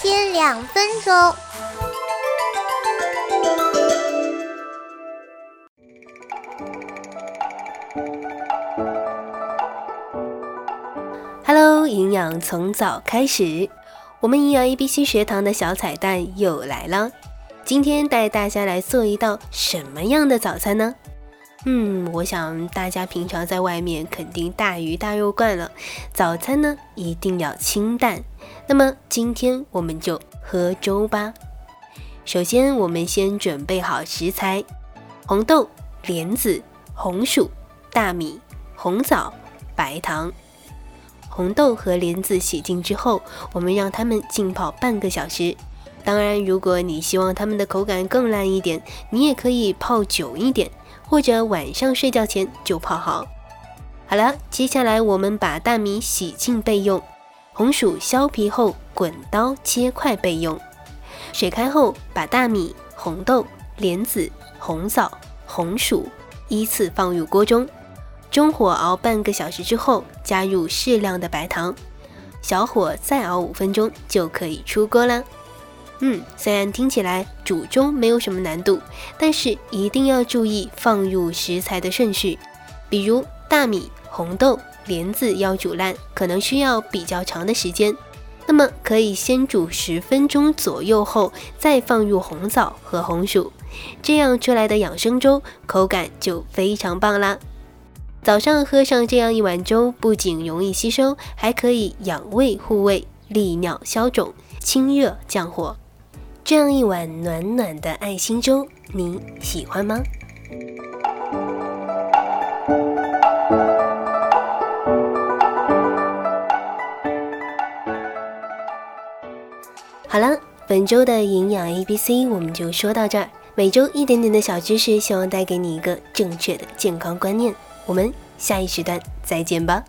天两分钟。Hello，营养从早开始。我们营养 A B C 学堂的小彩蛋又来了。今天带大家来做一道什么样的早餐呢？嗯，我想大家平常在外面肯定大鱼大肉惯了，早餐呢一定要清淡。那么今天我们就喝粥吧。首先，我们先准备好食材：红豆、莲子、红薯、大米、红枣、白糖。红豆和莲子洗净之后，我们让它们浸泡半个小时。当然，如果你希望它们的口感更烂一点，你也可以泡久一点。或者晚上睡觉前就泡好。好了，接下来我们把大米洗净备用，红薯削皮后滚刀切块备用。水开后，把大米、红豆、莲子、红枣、红薯依次放入锅中，中火熬半个小时之后，加入适量的白糖，小火再熬五分钟就可以出锅啦。嗯，虽然听起来煮粥没有什么难度，但是一定要注意放入食材的顺序。比如大米、红豆、莲子要煮烂，可能需要比较长的时间。那么可以先煮十分钟左右后，再放入红枣和红薯，这样出来的养生粥口感就非常棒啦。早上喝上这样一碗粥，不仅容易吸收，还可以养胃护胃、利尿消肿、清热降火。这样一碗暖暖的爱心粥，你喜欢吗？好了，本周的营养 A B C 我们就说到这儿。每周一点点的小知识，希望带给你一个正确的健康观念。我们下一时段再见吧。